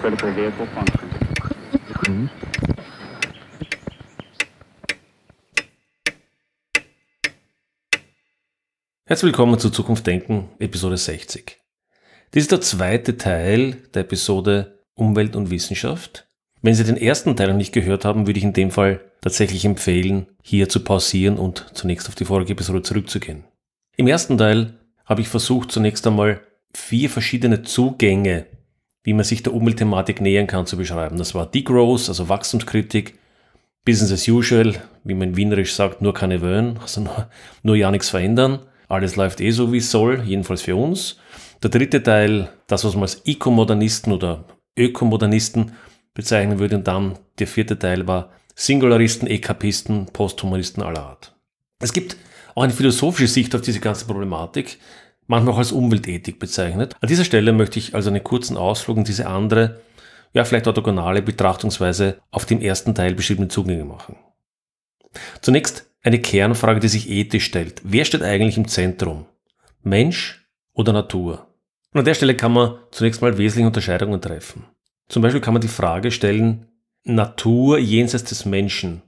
critical vehicle function. Herzlich willkommen zu Zukunft Denken, Episode 60. Dies ist der zweite Teil der Episode Umwelt und Wissenschaft. Wenn Sie den ersten Teil noch nicht gehört haben, würde ich in dem Fall tatsächlich empfehlen, hier zu pausieren und zunächst auf die vorige Episode zurückzugehen. Im ersten Teil habe ich versucht, zunächst einmal vier verschiedene Zugänge, wie man sich der Umweltthematik nähern kann, zu beschreiben. Das war Degrowth, also Wachstumskritik, Business as usual, wie man in Wienerisch sagt, nur keine Wöhn, also nur, nur ja nichts verändern. Alles läuft eh so, wie es soll, jedenfalls für uns. Der dritte Teil, das, was man als Ekomodernisten oder Ökomodernisten bezeichnen würde. Und dann der vierte Teil war Singularisten, Ekapisten, Posthumanisten aller Art. Es gibt auch eine philosophische Sicht auf diese ganze Problematik, manchmal auch als Umweltethik bezeichnet. An dieser Stelle möchte ich also einen kurzen Ausflug in diese andere, ja vielleicht orthogonale Betrachtungsweise auf dem ersten Teil beschriebene Zugänge machen. Zunächst eine Kernfrage, die sich ethisch stellt. Wer steht eigentlich im Zentrum? Mensch oder Natur? Und an der Stelle kann man zunächst mal wesentliche Unterscheidungen treffen. Zum Beispiel kann man die Frage stellen, Natur jenseits des Menschen.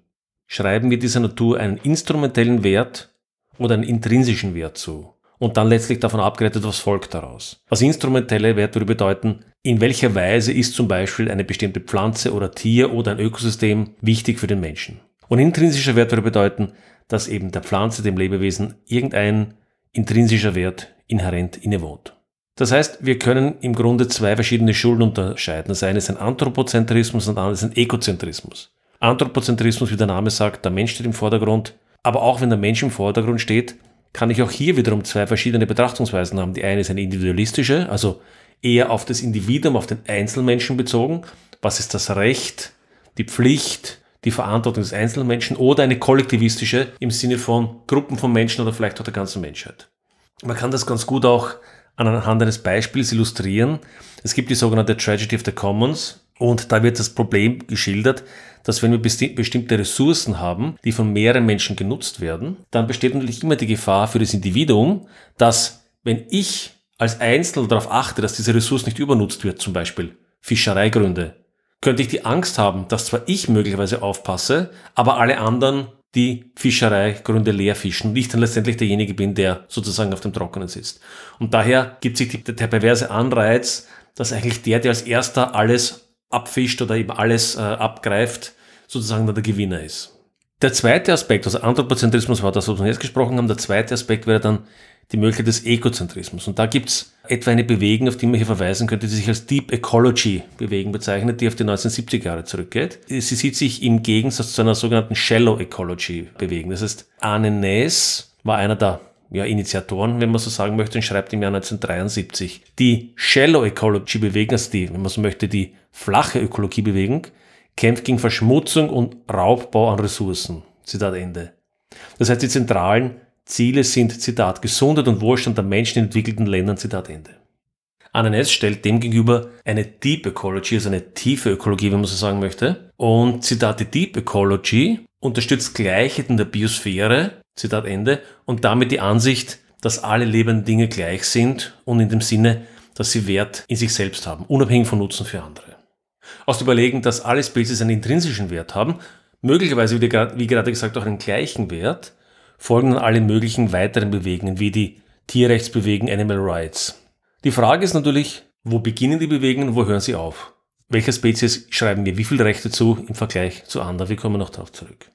Schreiben wir dieser Natur einen instrumentellen Wert oder einen intrinsischen Wert zu? Und dann letztlich davon abgeleitet, was folgt daraus. Was instrumentelle würde bedeuten, in welcher Weise ist zum Beispiel eine bestimmte Pflanze oder Tier oder ein Ökosystem wichtig für den Menschen. Und intrinsischer Wert würde bedeuten, dass eben der Pflanze, dem Lebewesen, irgendein intrinsischer Wert inhärent innewohnt. Das heißt, wir können im Grunde zwei verschiedene Schulen unterscheiden. Das eine ist ein Anthropozentrismus und das andere ist ein Ekozentrismus. Anthropozentrismus, wie der Name sagt, der Mensch steht im Vordergrund. Aber auch wenn der Mensch im Vordergrund steht, kann ich auch hier wiederum zwei verschiedene Betrachtungsweisen haben. Die eine ist eine individualistische, also eher auf das Individuum, auf den Einzelmenschen bezogen. Was ist das Recht, die Pflicht, die Verantwortung des Einzelmenschen oder eine kollektivistische im Sinne von Gruppen von Menschen oder vielleicht auch der ganzen Menschheit. Man kann das ganz gut auch anhand eines Beispiels illustrieren. Es gibt die sogenannte Tragedy of the Commons und da wird das Problem geschildert, dass wenn wir bestimmte Ressourcen haben, die von mehreren Menschen genutzt werden, dann besteht natürlich immer die Gefahr für das Individuum, dass wenn ich als Einzelner darauf achte, dass diese Ressource nicht übernutzt wird, zum Beispiel Fischereigründe, könnte ich die Angst haben, dass zwar ich möglicherweise aufpasse, aber alle anderen die Fischereigründe leer fischen und ich dann letztendlich derjenige bin, der sozusagen auf dem Trockenen sitzt. Und daher gibt sich die, der perverse Anreiz, dass eigentlich der, der als erster alles abfischt oder eben alles äh, abgreift, sozusagen dann der Gewinner ist. Der zweite Aspekt, also Anthropozentrismus war das, was wir jetzt gesprochen haben, der zweite Aspekt wäre dann die Möglichkeit des Ekozentrismus. Und da gibt's etwa eine Bewegung, auf die man hier verweisen könnte, die sich als Deep Ecology Bewegung bezeichnet, die auf die 1970er Jahre zurückgeht. Sie sieht sich im Gegensatz zu einer sogenannten Shallow Ecology Bewegung. Das heißt, Arne Naes war einer der ja, Initiatoren, wenn man so sagen möchte, und schreibt im Jahr 1973. Die Shallow Ecology Bewegung, also die, wenn man so möchte, die flache Ökologie Bewegung, kämpft gegen Verschmutzung und Raubbau an Ressourcen. Zitat Ende. Das heißt, die zentralen Ziele sind, Zitat, Gesundheit und Wohlstand der Menschen in entwickelten Ländern, Zitat Ende. ANNS stellt demgegenüber eine Deep Ecology, also eine tiefe Ökologie, wenn man so sagen möchte. Und Zitat, die Deep Ecology unterstützt Gleichheit in der Biosphäre, Zitat Ende, und damit die Ansicht, dass alle lebenden Dinge gleich sind und in dem Sinne, dass sie Wert in sich selbst haben, unabhängig von Nutzen für andere. Aus dem Überlegen, dass alle Spezies einen intrinsischen Wert haben, möglicherweise, wie gerade gesagt, auch einen gleichen Wert, folgen dann alle möglichen weiteren Bewegungen, wie die Tierrechtsbewegungen Animal Rights. Die Frage ist natürlich, wo beginnen die Bewegungen wo hören sie auf? Welcher Spezies schreiben wir wie viele Rechte zu im Vergleich zu anderen? Wir kommen noch darauf zurück.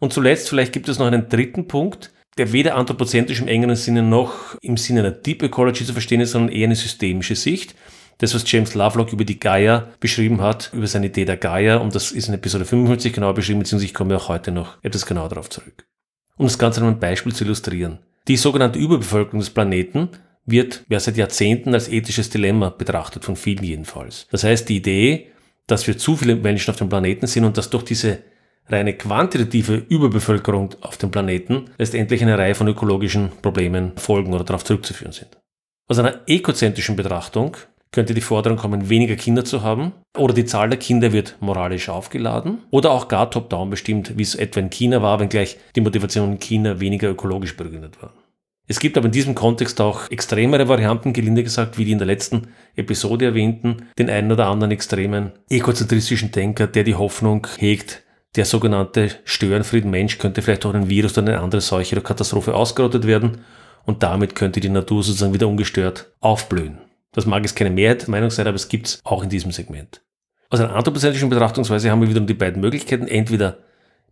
Und zuletzt, vielleicht gibt es noch einen dritten Punkt, der weder anthropozentrisch im engeren Sinne noch im Sinne einer Deep Ecology zu verstehen ist, sondern eher eine systemische Sicht. Das, was James Lovelock über die Gaia beschrieben hat, über seine Idee der Gaia, und das ist in Episode 55 genau beschrieben, beziehungsweise ich komme auch heute noch etwas genauer darauf zurück. Um das Ganze an einem Beispiel zu illustrieren. Die sogenannte Überbevölkerung des Planeten wird ja seit Jahrzehnten als ethisches Dilemma betrachtet, von vielen jedenfalls. Das heißt, die Idee, dass wir zu viele Menschen auf dem Planeten sind und dass durch diese reine quantitative Überbevölkerung auf dem Planeten letztendlich eine Reihe von ökologischen Problemen folgen oder darauf zurückzuführen sind. Aus einer ekozentrischen Betrachtung könnte die Forderung kommen, weniger Kinder zu haben, oder die Zahl der Kinder wird moralisch aufgeladen, oder auch gar top-down bestimmt, wie es etwa in China war, wenngleich die Motivation in China weniger ökologisch begründet war. Es gibt aber in diesem Kontext auch extremere Varianten, gelinde gesagt, wie die in der letzten Episode erwähnten, den einen oder anderen extremen egozentristischen Denker, der die Hoffnung hegt, der sogenannte Störenfried-Mensch könnte vielleicht auch ein Virus oder eine andere Seuche oder Katastrophe ausgerottet werden und damit könnte die Natur sozusagen wieder ungestört aufblühen. Das mag jetzt keine Mehrheitsmeinung sein, aber es gibt es auch in diesem Segment. Aus einer anthropozentrischen Betrachtungsweise haben wir wiederum die beiden Möglichkeiten. Entweder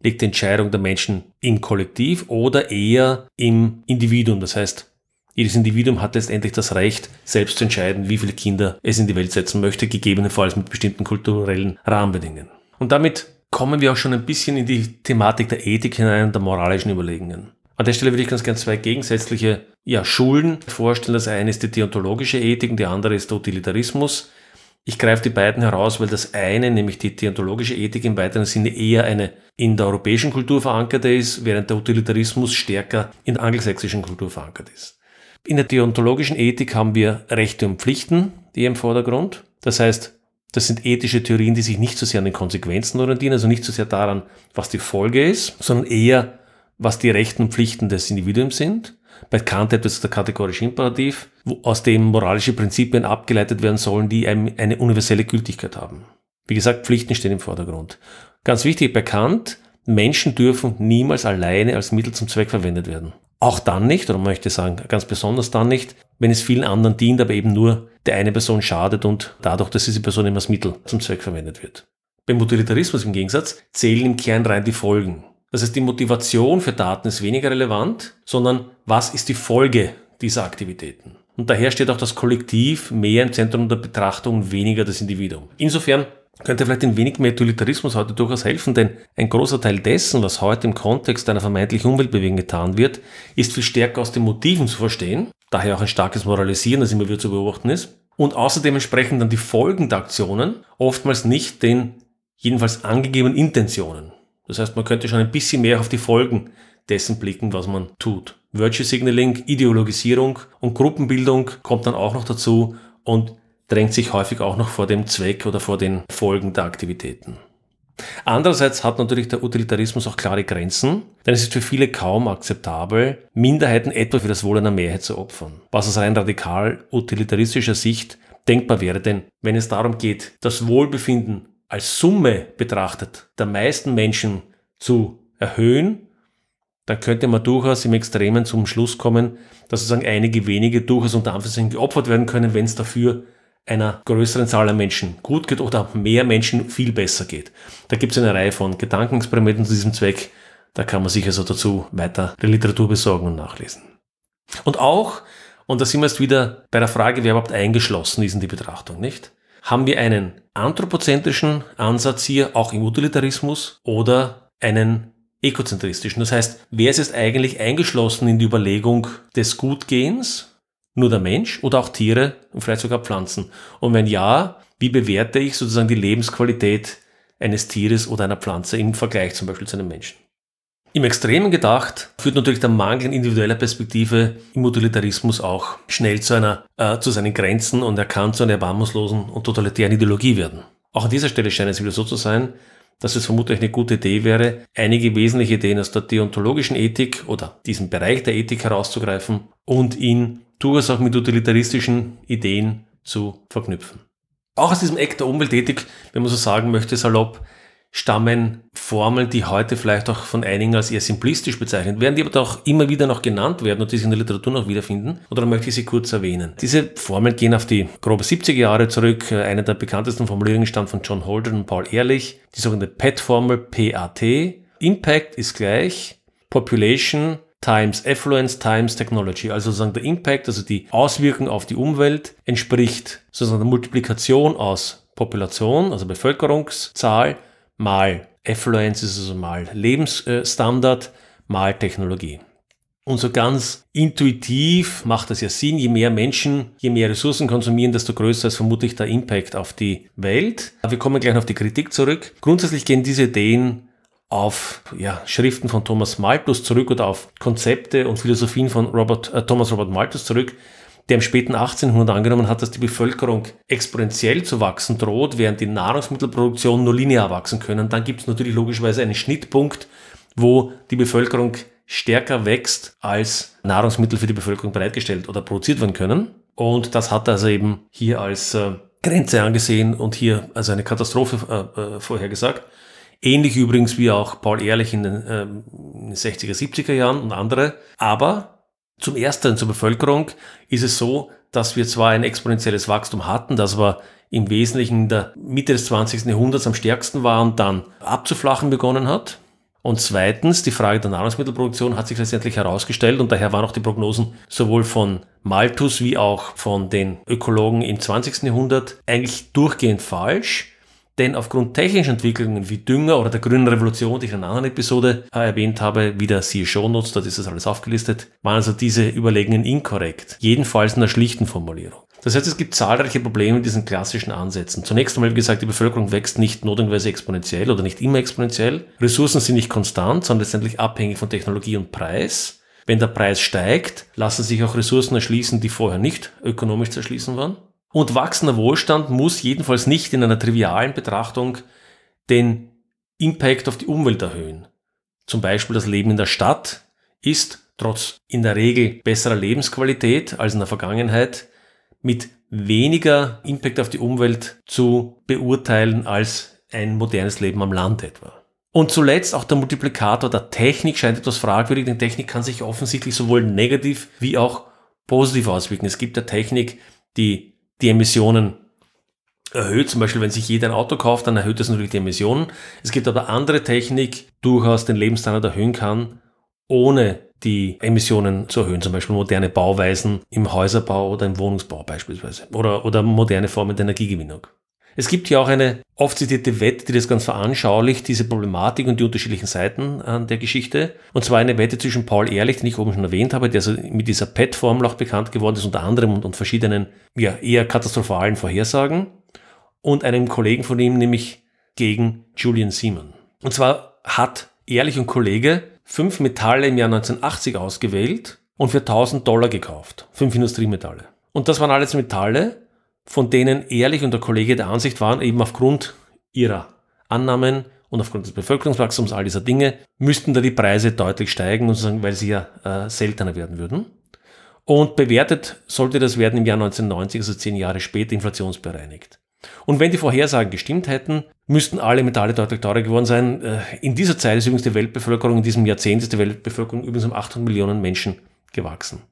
liegt die Entscheidung der Menschen im Kollektiv oder eher im Individuum. Das heißt, jedes Individuum hat letztendlich das Recht, selbst zu entscheiden, wie viele Kinder es in die Welt setzen möchte, gegebenenfalls mit bestimmten kulturellen Rahmenbedingungen. Und damit kommen wir auch schon ein bisschen in die Thematik der Ethik hinein der moralischen Überlegungen. An der Stelle würde ich ganz gerne zwei gegensätzliche ja, Schulen vorstellen. Das eine ist die deontologische Ethik und die andere ist der Utilitarismus. Ich greife die beiden heraus, weil das eine, nämlich die deontologische Ethik im weiteren Sinne eher eine in der europäischen Kultur verankerte ist, während der Utilitarismus stärker in der angelsächsischen Kultur verankert ist. In der deontologischen Ethik haben wir Rechte und Pflichten, die im Vordergrund. Das heißt, das sind ethische Theorien, die sich nicht so sehr an den Konsequenzen orientieren, also nicht so sehr daran, was die Folge ist, sondern eher, was die Rechten und Pflichten des Individuums sind. Bei Kant etwas der kategorische Imperativ, aus dem moralische Prinzipien abgeleitet werden sollen, die eine universelle Gültigkeit haben. Wie gesagt, Pflichten stehen im Vordergrund. Ganz wichtig bei Kant, Menschen dürfen niemals alleine als Mittel zum Zweck verwendet werden. Auch dann nicht, oder man möchte sagen, ganz besonders dann nicht, wenn es vielen anderen dient, aber eben nur der eine Person schadet und dadurch, dass diese Person immer als Mittel zum Zweck verwendet wird. Beim Utilitarismus im Gegensatz zählen im Kern rein die Folgen. Das heißt, die Motivation für Daten ist weniger relevant, sondern was ist die Folge dieser Aktivitäten? Und daher steht auch das Kollektiv mehr im Zentrum der Betrachtung, weniger das Individuum. Insofern könnte vielleicht ein wenig mehr Utilitarismus heute durchaus helfen, denn ein großer Teil dessen, was heute im Kontext einer vermeintlichen Umweltbewegung getan wird, ist viel stärker aus den Motiven zu verstehen, daher auch ein starkes Moralisieren, das immer wieder zu beobachten ist, und außerdem entsprechen dann die Folgen der Aktionen oftmals nicht den jedenfalls angegebenen Intentionen. Das heißt, man könnte schon ein bisschen mehr auf die Folgen dessen blicken, was man tut. Virtue Signaling, Ideologisierung und Gruppenbildung kommt dann auch noch dazu und drängt sich häufig auch noch vor dem Zweck oder vor den Folgen der Aktivitäten. Andererseits hat natürlich der Utilitarismus auch klare Grenzen, denn es ist für viele kaum akzeptabel, Minderheiten etwa für das Wohl einer Mehrheit zu opfern. Was aus rein radikal utilitaristischer Sicht denkbar wäre, denn wenn es darum geht, das Wohlbefinden als Summe betrachtet der meisten Menschen zu erhöhen, dann könnte man durchaus im Extremen zum Schluss kommen, dass sozusagen einige wenige durchaus unter Anführungszeichen geopfert werden können, wenn es dafür einer größeren Zahl an Menschen gut geht oder mehr Menschen viel besser geht. Da gibt es eine Reihe von Gedankenexperimenten zu diesem Zweck. Da kann man sich also dazu weiter Literatur besorgen und nachlesen. Und auch, und da sind wir jetzt wieder bei der Frage, wer überhaupt eingeschlossen ist in die Betrachtung, nicht? Haben wir einen anthropozentrischen Ansatz hier, auch im Utilitarismus, oder einen ekozentristischen? Das heißt, wer ist jetzt eigentlich eingeschlossen in die Überlegung des Gutgehens? Nur der Mensch oder auch Tiere und vielleicht sogar Pflanzen? Und wenn ja, wie bewerte ich sozusagen die Lebensqualität eines Tieres oder einer Pflanze im Vergleich zum Beispiel zu einem Menschen? Im Extremen gedacht führt natürlich der Mangel individueller Perspektive im Utilitarismus auch schnell zu einer, äh, zu seinen Grenzen und er kann zu einer erbarmungslosen und totalitären Ideologie werden. Auch an dieser Stelle scheint es wieder so zu sein, dass es vermutlich eine gute Idee wäre, einige wesentliche Ideen aus der deontologischen Ethik oder diesem Bereich der Ethik herauszugreifen und ihn durchaus auch mit utilitaristischen Ideen zu verknüpfen. Auch aus diesem Eck der Umweltethik, wenn man so sagen möchte, salopp, stammen Formeln, die heute vielleicht auch von einigen als eher simplistisch bezeichnet werden, die aber auch immer wieder noch genannt werden und die sich in der Literatur noch wiederfinden. Oder möchte ich sie kurz erwähnen. Diese Formeln gehen auf die grobe 70er Jahre zurück. Eine der bekanntesten Formulierungen stammt von John Holden und Paul Ehrlich, die sogenannte PET-Formel PAT. Impact ist gleich Population times Affluence times Technology. Also sozusagen der Impact, also die Auswirkung auf die Umwelt, entspricht sozusagen der Multiplikation aus Population, also Bevölkerungszahl, mal Affluence ist also mal Lebensstandard, mal Technologie. Und so ganz intuitiv macht das ja Sinn, je mehr Menschen, je mehr Ressourcen konsumieren, desto größer ist vermutlich der Impact auf die Welt. Wir kommen gleich auf die Kritik zurück. Grundsätzlich gehen diese Ideen auf ja, Schriften von Thomas Malthus zurück oder auf Konzepte und Philosophien von Robert, äh, Thomas Robert Malthus zurück, der im späten 1800 angenommen hat, dass die Bevölkerung exponentiell zu wachsen droht, während die Nahrungsmittelproduktion nur linear wachsen können. Dann gibt es natürlich logischerweise einen Schnittpunkt, wo die Bevölkerung stärker wächst, als Nahrungsmittel für die Bevölkerung bereitgestellt oder produziert werden können. Und das hat also eben hier als äh, Grenze angesehen und hier also eine Katastrophe äh, äh, vorhergesagt. Ähnlich übrigens wie auch Paul Ehrlich in den, äh, in den 60er, 70er Jahren und andere. Aber zum Ersten zur Bevölkerung ist es so, dass wir zwar ein exponentielles Wachstum hatten, das aber im Wesentlichen in der Mitte des 20. Jahrhunderts am stärksten war und dann abzuflachen begonnen hat. Und zweitens, die Frage der Nahrungsmittelproduktion hat sich letztendlich herausgestellt und daher waren auch die Prognosen sowohl von Malthus wie auch von den Ökologen im 20. Jahrhundert eigentlich durchgehend falsch. Denn aufgrund technischer Entwicklungen wie Dünger oder der grünen Revolution, die ich in einer anderen Episode äh, erwähnt habe, wieder siehe Shownotes, dort ist das alles aufgelistet, waren also diese Überlegungen inkorrekt. Jedenfalls in einer schlichten Formulierung. Das heißt, es gibt zahlreiche Probleme mit diesen klassischen Ansätzen. Zunächst einmal, wie gesagt, die Bevölkerung wächst nicht notwendigerweise exponentiell oder nicht immer exponentiell. Ressourcen sind nicht konstant, sondern letztendlich abhängig von Technologie und Preis. Wenn der Preis steigt, lassen sich auch Ressourcen erschließen, die vorher nicht ökonomisch zu erschließen waren. Und wachsender Wohlstand muss jedenfalls nicht in einer trivialen Betrachtung den Impact auf die Umwelt erhöhen. Zum Beispiel das Leben in der Stadt ist trotz in der Regel besserer Lebensqualität als in der Vergangenheit mit weniger Impact auf die Umwelt zu beurteilen als ein modernes Leben am Land etwa. Und zuletzt auch der Multiplikator der Technik scheint etwas fragwürdig, denn Technik kann sich offensichtlich sowohl negativ wie auch positiv auswirken. Es gibt ja Technik, die die Emissionen erhöht. Zum Beispiel, wenn sich jeder ein Auto kauft, dann erhöht das natürlich die Emissionen. Es gibt aber andere Technik, durchaus den Lebensstandard erhöhen kann, ohne die Emissionen zu erhöhen, zum Beispiel moderne Bauweisen im Häuserbau oder im Wohnungsbau beispielsweise oder, oder moderne Formen der Energiegewinnung. Es gibt hier auch eine oft zitierte Wette, die das ganz veranschaulicht, diese Problematik und die unterschiedlichen Seiten an der Geschichte. Und zwar eine Wette zwischen Paul Ehrlich, den ich oben schon erwähnt habe, der also mit dieser PET-Formel auch bekannt geworden ist, unter anderem und, und verschiedenen, ja, eher katastrophalen Vorhersagen, und einem Kollegen von ihm, nämlich gegen Julian Seaman. Und zwar hat Ehrlich und Kollege fünf Metalle im Jahr 1980 ausgewählt und für 1000 Dollar gekauft. Fünf Industriemetalle. Und das waren alles Metalle, von denen Ehrlich und der Kollege der Ansicht waren, eben aufgrund ihrer Annahmen und aufgrund des Bevölkerungswachstums, all dieser Dinge, müssten da die Preise deutlich steigen, weil sie ja äh, seltener werden würden. Und bewertet sollte das werden im Jahr 1990, also zehn Jahre später, inflationsbereinigt. Und wenn die Vorhersagen gestimmt hätten, müssten alle Metalle deutlich teurer geworden sein. Äh, in dieser Zeit ist übrigens die Weltbevölkerung, in diesem Jahrzehnt ist die Weltbevölkerung übrigens um 800 Millionen Menschen gewachsen.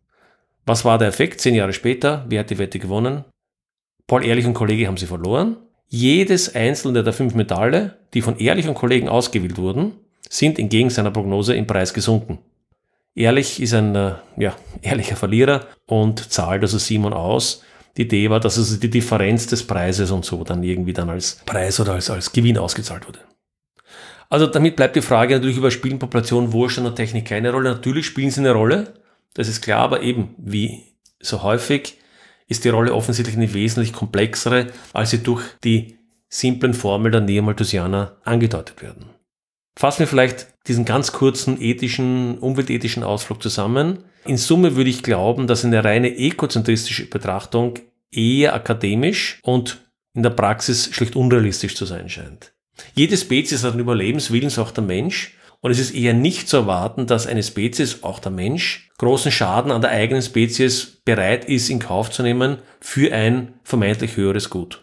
Was war der Effekt? Zehn Jahre später, wer hat die Wette gewonnen? Paul Ehrlich und Kollege haben sie verloren. Jedes einzelne der fünf Metalle, die von Ehrlich und Kollegen ausgewählt wurden, sind entgegen seiner Prognose im Preis gesunken. Ehrlich ist ein äh, ja, ehrlicher Verlierer und zahlt also Simon aus, die Idee war, dass es die Differenz des Preises und so dann irgendwie dann als Preis oder als, als Gewinn ausgezahlt wurde. Also damit bleibt die Frage natürlich über Spielen Population, Wohlstand und Technik keine Rolle. Natürlich spielen sie eine Rolle, das ist klar, aber eben wie so häufig ist die Rolle offensichtlich eine wesentlich komplexere, als sie durch die simplen Formeln der Neomalthusianer angedeutet werden. Fassen wir vielleicht diesen ganz kurzen ethischen, umweltethischen Ausflug zusammen. In Summe würde ich glauben, dass eine reine ekozentristische Betrachtung eher akademisch und in der Praxis schlicht unrealistisch zu sein scheint. Jede Spezies hat einen Überlebenswillen, so auch der Mensch. Und es ist eher nicht zu erwarten, dass eine Spezies, auch der Mensch, großen Schaden an der eigenen Spezies bereit ist, in Kauf zu nehmen für ein vermeintlich höheres Gut.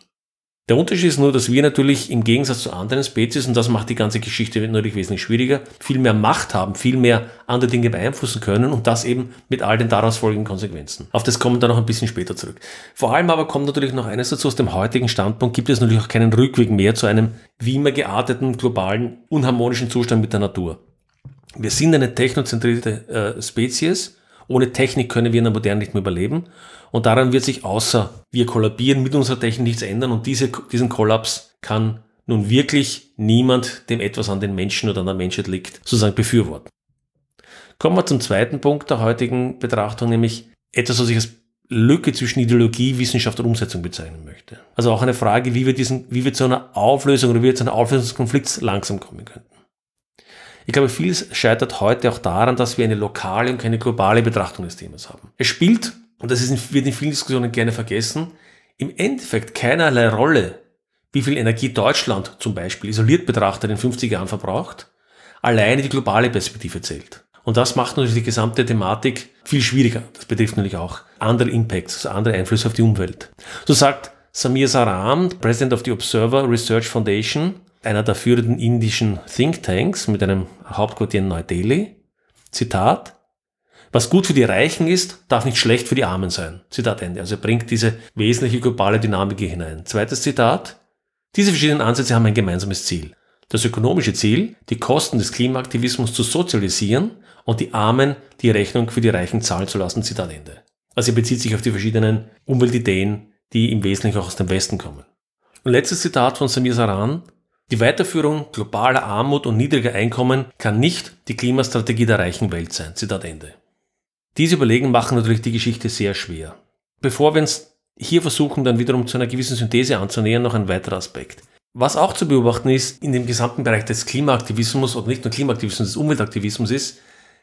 Der Unterschied ist nur, dass wir natürlich im Gegensatz zu anderen Spezies, und das macht die ganze Geschichte natürlich wesentlich schwieriger, viel mehr Macht haben, viel mehr andere Dinge beeinflussen können und das eben mit all den daraus folgenden Konsequenzen. Auf das kommen wir dann noch ein bisschen später zurück. Vor allem aber kommt natürlich noch eines dazu, aus dem heutigen Standpunkt gibt es natürlich auch keinen Rückweg mehr zu einem wie immer gearteten, globalen, unharmonischen Zustand mit der Natur. Wir sind eine technozentrierte äh, Spezies, ohne Technik können wir in der Moderne nicht mehr überleben. Und daran wird sich außer wir kollabieren mit unserer Technik nichts ändern. Und diese, diesen Kollaps kann nun wirklich niemand, dem etwas an den Menschen oder an der Menschheit liegt, sozusagen befürworten. Kommen wir zum zweiten Punkt der heutigen Betrachtung, nämlich etwas, was ich als Lücke zwischen Ideologie, Wissenschaft und Umsetzung bezeichnen möchte. Also auch eine Frage, wie wir diesen, wie wir zu einer Auflösung oder wie wir zu einer Auflösung des Konflikts langsam kommen könnten. Ich glaube, vieles scheitert heute auch daran, dass wir eine lokale und keine globale Betrachtung des Themas haben. Es spielt, und das ist, wird in vielen Diskussionen gerne vergessen, im Endeffekt keinerlei Rolle, wie viel Energie Deutschland zum Beispiel isoliert betrachtet in 50 Jahren verbraucht. Alleine die globale Perspektive zählt. Und das macht natürlich die gesamte Thematik viel schwieriger. Das betrifft natürlich auch andere Impacts, also andere Einflüsse auf die Umwelt. So sagt Samir Saram, President of the Observer Research Foundation, einer der führenden indischen Thinktanks mit einem Hauptquartier in Neu-Delhi, Zitat, was gut für die Reichen ist, darf nicht schlecht für die Armen sein. Zitat Ende. Also er bringt diese wesentliche globale Dynamik hier hinein. Zweites Zitat. Diese verschiedenen Ansätze haben ein gemeinsames Ziel. Das ökonomische Ziel, die Kosten des Klimaaktivismus zu sozialisieren und die Armen die Rechnung für die Reichen zahlen zu lassen. Zitat Ende. Also er bezieht sich auf die verschiedenen Umweltideen, die im Wesentlichen auch aus dem Westen kommen. Und letztes Zitat von Samir Saran. Die Weiterführung globaler Armut und niedriger Einkommen kann nicht die Klimastrategie der reichen Welt sein. Zitat Ende. Diese Überlegungen machen natürlich die Geschichte sehr schwer. Bevor wir uns hier versuchen, dann wiederum zu einer gewissen Synthese anzunähern, noch ein weiterer Aspekt. Was auch zu beobachten ist in dem gesamten Bereich des Klimaaktivismus oder nicht nur Klimaaktivismus, des Umweltaktivismus ist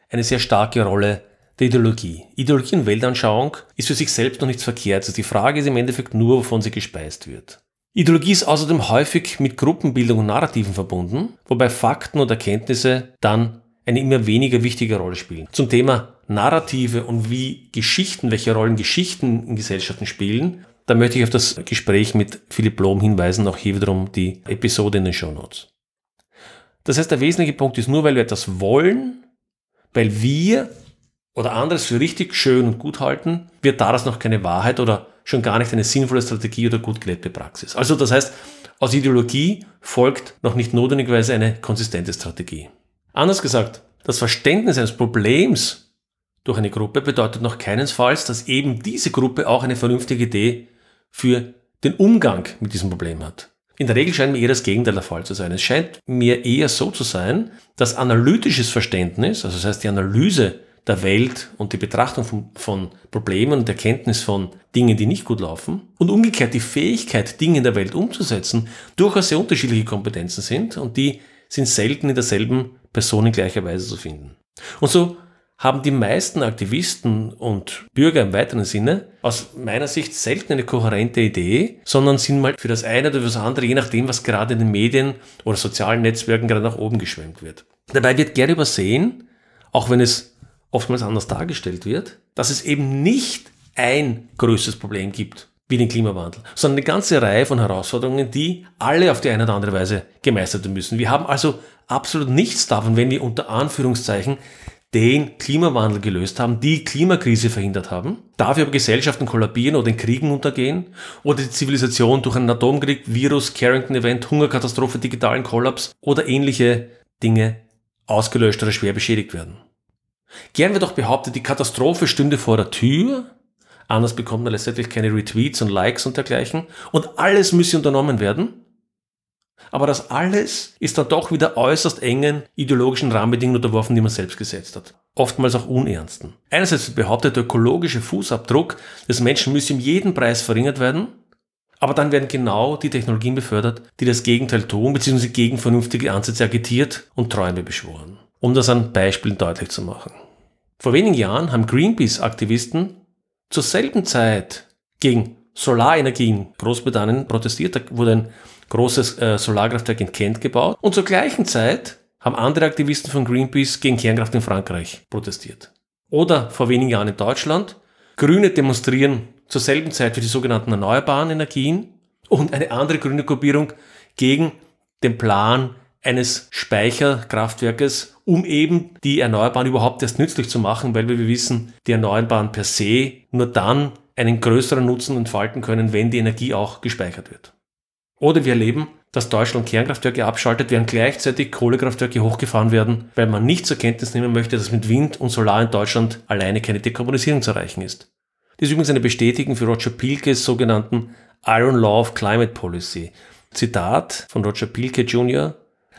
eine sehr starke Rolle der Ideologie. Ideologie und Weltanschauung ist für sich selbst noch nichts verkehrt. Also die Frage ist im Endeffekt nur, wovon sie gespeist wird. Ideologie ist außerdem häufig mit Gruppenbildung und Narrativen verbunden, wobei Fakten und Erkenntnisse dann eine immer weniger wichtige Rolle spielen. Zum Thema Narrative und wie Geschichten, welche Rollen Geschichten in Gesellschaften spielen, da möchte ich auf das Gespräch mit Philipp Blom hinweisen, auch hier wiederum die Episode in den Show Notes. Das heißt, der wesentliche Punkt ist nur, weil wir etwas wollen, weil wir oder anderes für richtig schön und gut halten, wird daraus noch keine Wahrheit oder schon gar nicht eine sinnvolle Strategie oder gut gelebte Praxis. Also das heißt, aus Ideologie folgt noch nicht notwendigerweise eine konsistente Strategie. Anders gesagt, das Verständnis eines Problems durch eine Gruppe bedeutet noch keinesfalls, dass eben diese Gruppe auch eine vernünftige Idee für den Umgang mit diesem Problem hat. In der Regel scheint mir eher das Gegenteil der Fall zu sein. Es scheint mir eher so zu sein, dass analytisches Verständnis, also das heißt die Analyse der Welt und die Betrachtung von, von, Problemen und Erkenntnis von Dingen, die nicht gut laufen und umgekehrt die Fähigkeit, Dinge in der Welt umzusetzen, durchaus sehr unterschiedliche Kompetenzen sind und die sind selten in derselben Person in gleicher Weise zu finden. Und so haben die meisten Aktivisten und Bürger im weiteren Sinne aus meiner Sicht selten eine kohärente Idee, sondern sind mal für das eine oder für das andere, je nachdem, was gerade in den Medien oder sozialen Netzwerken gerade nach oben geschwemmt wird. Dabei wird gerne übersehen, auch wenn es oftmals anders dargestellt wird, dass es eben nicht ein größtes Problem gibt wie den Klimawandel, sondern eine ganze Reihe von Herausforderungen, die alle auf die eine oder andere Weise gemeistert werden müssen. Wir haben also absolut nichts davon, wenn wir unter Anführungszeichen den Klimawandel gelöst haben, die Klimakrise verhindert haben, dafür aber Gesellschaften kollabieren oder in Kriegen untergehen oder die Zivilisation durch einen Atomkrieg, Virus, Carrington-Event, Hungerkatastrophe, digitalen Kollaps oder ähnliche Dinge ausgelöscht oder schwer beschädigt werden. Gern wird auch behauptet, die Katastrophe stünde vor der Tür, anders bekommt man letztendlich keine Retweets und Likes und dergleichen und alles müsse unternommen werden, aber das alles ist dann doch wieder äußerst engen ideologischen Rahmenbedingungen unterworfen, die man selbst gesetzt hat. Oftmals auch unernsten. Einerseits behauptet der ökologische Fußabdruck des Menschen müsse um jeden Preis verringert werden, aber dann werden genau die Technologien befördert, die das Gegenteil tun, beziehungsweise gegen vernünftige Ansätze agitiert und Träume beschworen. Um das an Beispielen deutlich zu machen. Vor wenigen Jahren haben Greenpeace-Aktivisten zur selben Zeit gegen Solarenergien Großbritannien protestiert. Da wurde ein großes äh, Solarkraftwerk in Kent gebaut. Und zur gleichen Zeit haben andere Aktivisten von Greenpeace gegen Kernkraft in Frankreich protestiert. Oder vor wenigen Jahren in Deutschland. Grüne demonstrieren zur selben Zeit für die sogenannten erneuerbaren Energien und eine andere grüne Gruppierung gegen den Plan eines Speicherkraftwerkes, um eben die Erneuerbaren überhaupt erst nützlich zu machen, weil wir wissen, die Erneuerbaren per se nur dann einen größeren Nutzen entfalten können, wenn die Energie auch gespeichert wird. Oder wir erleben, dass Deutschland Kernkraftwerke abschaltet, während gleichzeitig Kohlekraftwerke hochgefahren werden, weil man nicht zur Kenntnis nehmen möchte, dass mit Wind und Solar in Deutschland alleine keine Dekarbonisierung zu erreichen ist. Das ist übrigens eine Bestätigung für Roger Pilkes sogenannten Iron Law of Climate Policy. Zitat von Roger Pilke Jr.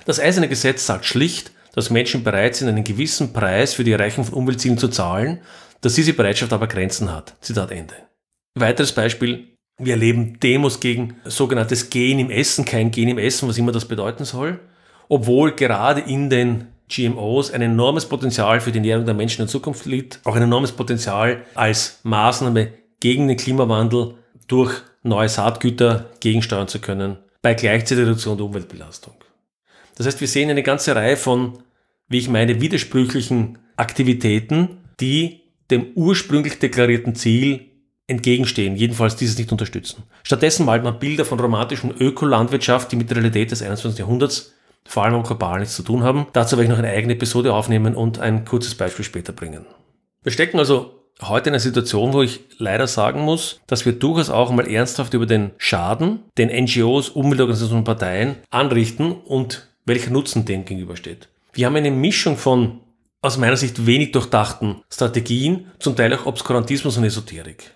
Das eiserne Gesetz sagt schlicht, dass Menschen bereit sind, einen gewissen Preis für die Erreichung von Umweltzielen zu zahlen, dass diese Bereitschaft aber Grenzen hat. Zitat Ende. Weiteres Beispiel wir erleben Demos gegen sogenanntes Gen im Essen, kein Gen im Essen, was immer das bedeuten soll. Obwohl gerade in den GMOs ein enormes Potenzial für die Ernährung der Menschen in Zukunft liegt, auch ein enormes Potenzial als Maßnahme gegen den Klimawandel durch neue Saatgüter gegensteuern zu können, bei gleichzeitiger Reduktion der Umweltbelastung. Das heißt, wir sehen eine ganze Reihe von, wie ich meine, widersprüchlichen Aktivitäten, die dem ursprünglich deklarierten Ziel entgegenstehen, jedenfalls dieses nicht unterstützen. Stattdessen malt man Bilder von romantischen Ökolandwirtschaft, die mit der Realität des 21. Jahrhunderts vor allem auch global nichts zu tun haben. Dazu werde ich noch eine eigene Episode aufnehmen und ein kurzes Beispiel später bringen. Wir stecken also heute in einer Situation, wo ich leider sagen muss, dass wir durchaus auch mal ernsthaft über den Schaden, den NGOs, Umweltorganisationen und Parteien anrichten und welcher Nutzen dem gegenübersteht. Wir haben eine Mischung von aus meiner Sicht wenig durchdachten Strategien, zum Teil auch Obskurantismus und Esoterik.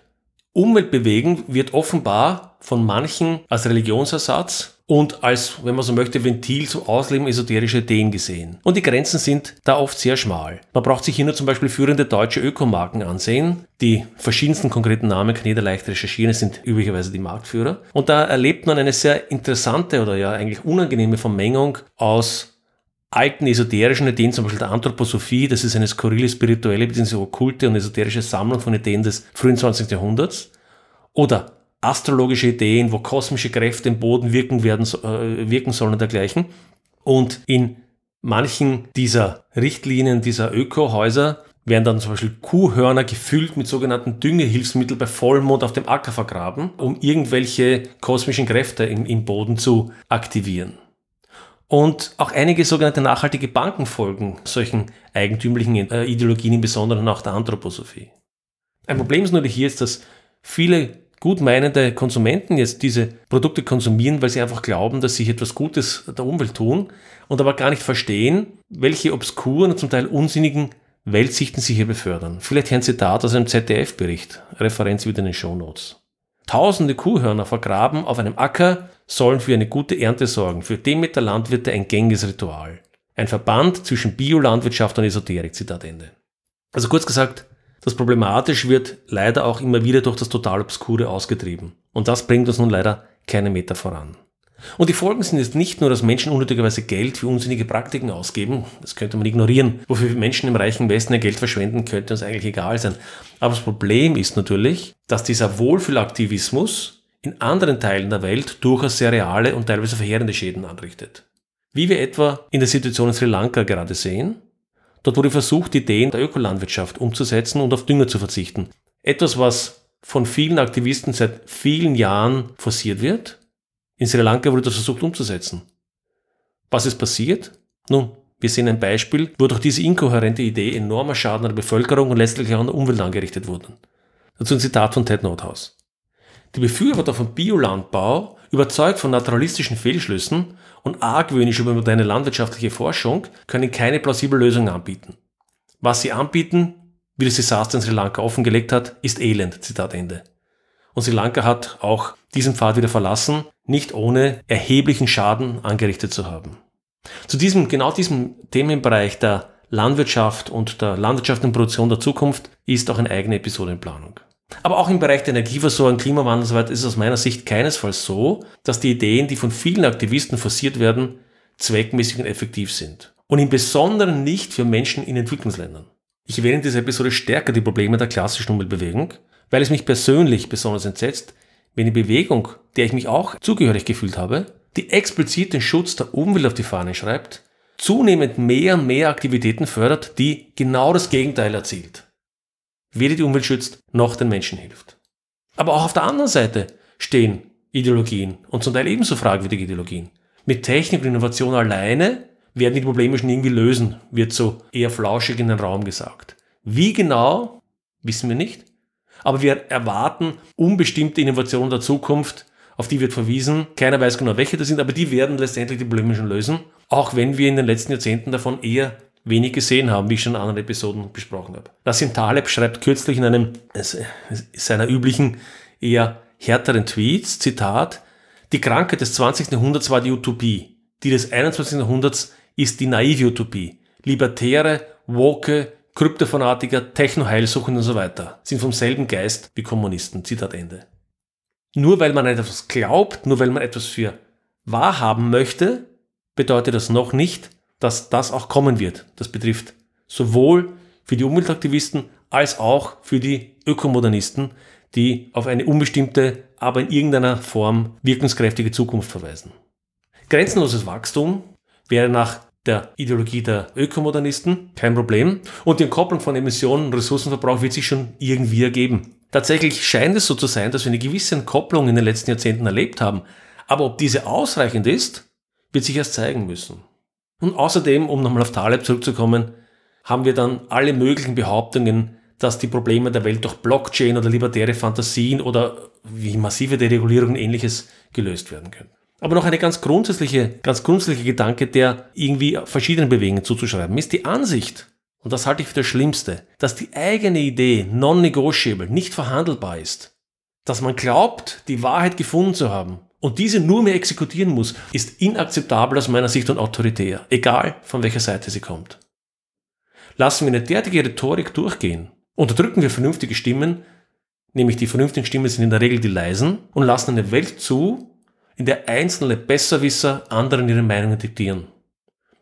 Umweltbewegen wird offenbar von manchen als Religionsersatz und als, wenn man so möchte, Ventil zum Ausleben esoterischer Ideen gesehen. Und die Grenzen sind da oft sehr schmal. Man braucht sich hier nur zum Beispiel führende deutsche Ökomarken ansehen. Die verschiedensten konkreten Namen kann jeder leicht recherchieren, sind üblicherweise die Marktführer. Und da erlebt man eine sehr interessante oder ja eigentlich unangenehme Vermengung aus alten esoterischen Ideen, zum Beispiel der Anthroposophie, das ist eine skurrile spirituelle bzw. okkulte und esoterische Sammlung von Ideen des frühen 20. Jahrhunderts. Oder astrologische Ideen, wo kosmische Kräfte im Boden wirken, werden, äh, wirken sollen und dergleichen. Und in manchen dieser Richtlinien dieser Ökohäuser werden dann zum Beispiel Kuhhörner gefüllt mit sogenannten Düngehilfsmitteln bei Vollmond auf dem Acker vergraben, um irgendwelche kosmischen Kräfte im, im Boden zu aktivieren. Und auch einige sogenannte nachhaltige Banken folgen solchen eigentümlichen äh, Ideologien, im Besonderen auch der Anthroposophie. Ein Problem ist nur hier, ist, dass viele gutmeinende Konsumenten jetzt diese Produkte konsumieren, weil sie einfach glauben, dass sie etwas Gutes der Umwelt tun und aber gar nicht verstehen, welche obskuren und zum Teil unsinnigen Weltsichten sie hier befördern. Vielleicht ein Zitat aus einem ZDF-Bericht, Referenz wieder in den Show Notes. Tausende Kuhhörner vergraben auf einem Acker sollen für eine gute Ernte sorgen. Für Demeter Landwirte ein gängiges Ritual. Ein Verband zwischen Biolandwirtschaft und Esoterik. Zitat Ende. Also kurz gesagt, das Problematisch wird leider auch immer wieder durch das total Obskure ausgetrieben. Und das bringt uns nun leider keine Meter voran. Und die Folgen sind jetzt nicht nur, dass Menschen unnötigerweise Geld für unsinnige Praktiken ausgeben, das könnte man ignorieren. Wofür Menschen im reichen Westen ihr Geld verschwenden, könnte uns eigentlich egal sein. Aber das Problem ist natürlich, dass dieser Wohlfühlaktivismus in anderen Teilen der Welt durchaus sehr reale und teilweise verheerende Schäden anrichtet. Wie wir etwa in der Situation in Sri Lanka gerade sehen. Dort wurde versucht, Ideen der Ökolandwirtschaft umzusetzen und auf Dünger zu verzichten. Etwas, was von vielen Aktivisten seit vielen Jahren forciert wird in Sri Lanka wurde das versucht umzusetzen. Was ist passiert? Nun, wir sehen ein Beispiel, wo durch diese inkohärente Idee enormer Schaden an der Bevölkerung und letztlich auch an der Umwelt angerichtet wurden. Dazu ein Zitat von Ted Nordhaus. Die Befürworter von Biolandbau, überzeugt von naturalistischen Fehlschlüssen und argwöhnisch über moderne landwirtschaftliche Forschung, können keine plausible Lösung anbieten. Was sie anbieten, wie das Desaster in Sri Lanka offengelegt hat, ist Elend. Zitat Ende. Und Sri Lanka hat auch diesen Pfad wieder verlassen, nicht ohne erheblichen Schaden angerichtet zu haben. Zu diesem, genau diesem Themenbereich der Landwirtschaft und der Landwirtschaft und Produktion der Zukunft ist auch eine eigene Episode in Planung. Aber auch im Bereich der Energieversorgung, Klimawandel und so weiter ist es aus meiner Sicht keinesfalls so, dass die Ideen, die von vielen Aktivisten forciert werden, zweckmäßig und effektiv sind. Und im Besonderen nicht für Menschen in Entwicklungsländern. Ich erwähne in dieser Episode stärker die Probleme der klassischen Umweltbewegung, weil es mich persönlich besonders entsetzt, wenn die Bewegung, der ich mich auch zugehörig gefühlt habe, die explizit den Schutz der Umwelt auf die Fahne schreibt, zunehmend mehr und mehr Aktivitäten fördert, die genau das Gegenteil erzielt. Weder die Umwelt schützt, noch den Menschen hilft. Aber auch auf der anderen Seite stehen Ideologien und zum Teil ebenso fragwürdige Ideologien. Mit Technik und Innovation alleine werden die Probleme schon irgendwie lösen, wird so eher flauschig in den Raum gesagt. Wie genau, wissen wir nicht. Aber wir erwarten unbestimmte Innovationen der Zukunft, auf die wird verwiesen. Keiner weiß genau, welche das sind, aber die werden letztendlich die Probleme schon lösen. Auch wenn wir in den letzten Jahrzehnten davon eher wenig gesehen haben, wie ich schon in anderen Episoden besprochen habe. Nassim Taleb schreibt kürzlich in einem seiner üblichen, eher härteren Tweets, Zitat, die Krankheit des 20. Jahrhunderts war die Utopie. Die des 21. Jahrhunderts ist die naive Utopie. Libertäre, woke, Kryptofanatiker, Techno-Heilsuchende und so weiter sind vom selben Geist wie Kommunisten. Zitat Ende. Nur weil man etwas glaubt, nur weil man etwas für wahr haben möchte, bedeutet das noch nicht, dass das auch kommen wird. Das betrifft sowohl für die Umweltaktivisten als auch für die Ökomodernisten, die auf eine unbestimmte, aber in irgendeiner Form wirkungskräftige Zukunft verweisen. Grenzenloses Wachstum wäre nach der Ideologie der Ökomodernisten, kein Problem. Und die Entkopplung von Emissionen und Ressourcenverbrauch wird sich schon irgendwie ergeben. Tatsächlich scheint es so zu sein, dass wir eine gewisse Entkopplung in den letzten Jahrzehnten erlebt haben. Aber ob diese ausreichend ist, wird sich erst zeigen müssen. Und außerdem, um nochmal auf Taleb zurückzukommen, haben wir dann alle möglichen Behauptungen, dass die Probleme der Welt durch Blockchain oder libertäre Fantasien oder wie massive Deregulierung und ähnliches gelöst werden können. Aber noch eine ganz grundsätzliche, ganz grundsätzliche Gedanke, der irgendwie verschiedenen Bewegungen zuzuschreiben ist die Ansicht, und das halte ich für das Schlimmste, dass die eigene Idee non-negotiable, nicht verhandelbar ist. Dass man glaubt, die Wahrheit gefunden zu haben und diese nur mehr exekutieren muss, ist inakzeptabel aus meiner Sicht und autoritär, egal von welcher Seite sie kommt. Lassen wir eine derartige Rhetorik durchgehen, unterdrücken wir vernünftige Stimmen, nämlich die vernünftigen Stimmen sind in der Regel die leisen, und lassen eine Welt zu, in der einzelne Besserwisser anderen ihre Meinungen diktieren.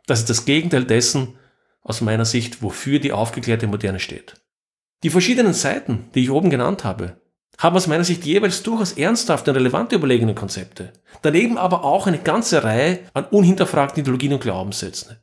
Das ist das Gegenteil dessen, aus meiner Sicht, wofür die aufgeklärte Moderne steht. Die verschiedenen Seiten, die ich oben genannt habe, haben aus meiner Sicht jeweils durchaus ernsthafte und relevante überlegene Konzepte. Daneben aber auch eine ganze Reihe an unhinterfragten Ideologien und Glaubenssätzen.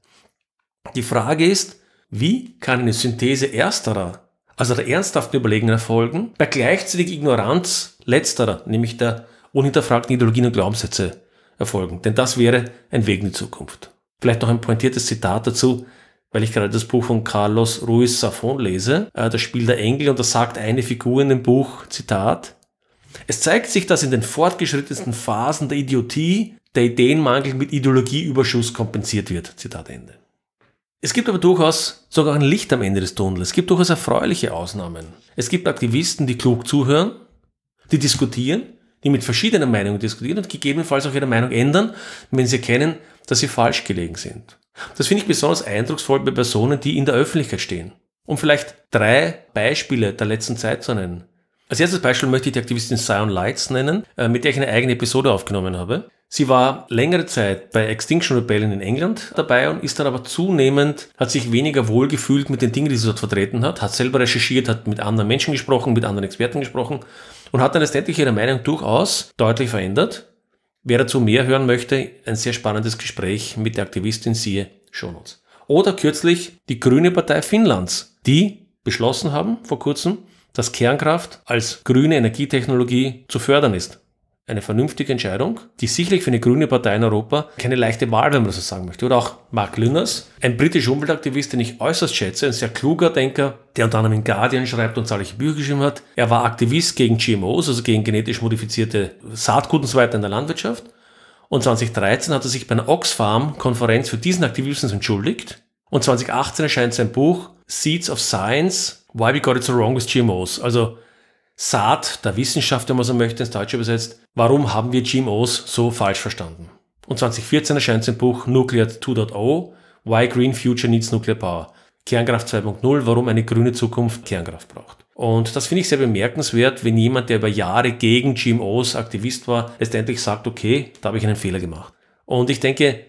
Die Frage ist, wie kann eine Synthese ersterer, also der ernsthaften Überlegungen erfolgen, bei gleichzeitig Ignoranz letzterer, nämlich der unhinterfragten Ideologien und Glaubenssätze erfolgen? Denn das wäre ein Weg in die Zukunft. Vielleicht noch ein pointiertes Zitat dazu weil ich gerade das Buch von Carlos Ruiz Safon lese, äh, das Spiel der Engel, und da sagt eine Figur in dem Buch, Zitat, es zeigt sich, dass in den fortgeschrittensten Phasen der Idiotie der Ideenmangel mit Ideologieüberschuss kompensiert wird. Zitat Ende. Es gibt aber durchaus sogar ein Licht am Ende des Tunnels. Es gibt durchaus erfreuliche Ausnahmen. Es gibt Aktivisten, die klug zuhören, die diskutieren, die mit verschiedenen Meinungen diskutieren und gegebenenfalls auch ihre Meinung ändern, wenn sie erkennen, dass sie falsch gelegen sind. Das finde ich besonders eindrucksvoll bei Personen, die in der Öffentlichkeit stehen. Um vielleicht drei Beispiele der letzten Zeit zu nennen. Als erstes Beispiel möchte ich die Aktivistin Zion Lights nennen, äh, mit der ich eine eigene Episode aufgenommen habe. Sie war längere Zeit bei Extinction Rebellion in England dabei und ist dann aber zunehmend, hat sich weniger wohl gefühlt mit den Dingen, die sie dort vertreten hat, hat selber recherchiert, hat mit anderen Menschen gesprochen, mit anderen Experten gesprochen und hat dann letztendlich ihre Meinung durchaus deutlich verändert Wer dazu mehr hören möchte, ein sehr spannendes Gespräch mit der Aktivistin siehe Shownotes. Oder kürzlich die Grüne Partei Finnlands, die beschlossen haben vor kurzem, dass Kernkraft als grüne Energietechnologie zu fördern ist eine vernünftige Entscheidung, die sicherlich für eine grüne Partei in Europa keine leichte Wahl, wenn man so sagen möchte. Oder auch Mark Lünners, ein britischer Umweltaktivist, den ich äußerst schätze, ein sehr kluger Denker, der unter anderem in Guardian schreibt und zahlreiche Bücher geschrieben hat. Er war Aktivist gegen GMOs, also gegen genetisch modifizierte Saatgut und so weiter in der Landwirtschaft. Und 2013 hat er sich bei einer Oxfam-Konferenz für diesen Aktivismus entschuldigt. Und 2018 erscheint sein Buch Seeds of Science, Why We Got It So Wrong with GMOs. Also Saat der Wissenschaft, wenn man so möchte, ins Deutsche übersetzt, warum haben wir GMOs so falsch verstanden? Und 2014 erscheint sein Buch Nuclear 2.0, Why Green Future Needs Nuclear Power. Kernkraft 2.0, warum eine grüne Zukunft Kernkraft braucht. Und das finde ich sehr bemerkenswert, wenn jemand, der über Jahre gegen GMOs Aktivist war, letztendlich sagt, okay, da habe ich einen Fehler gemacht. Und ich denke,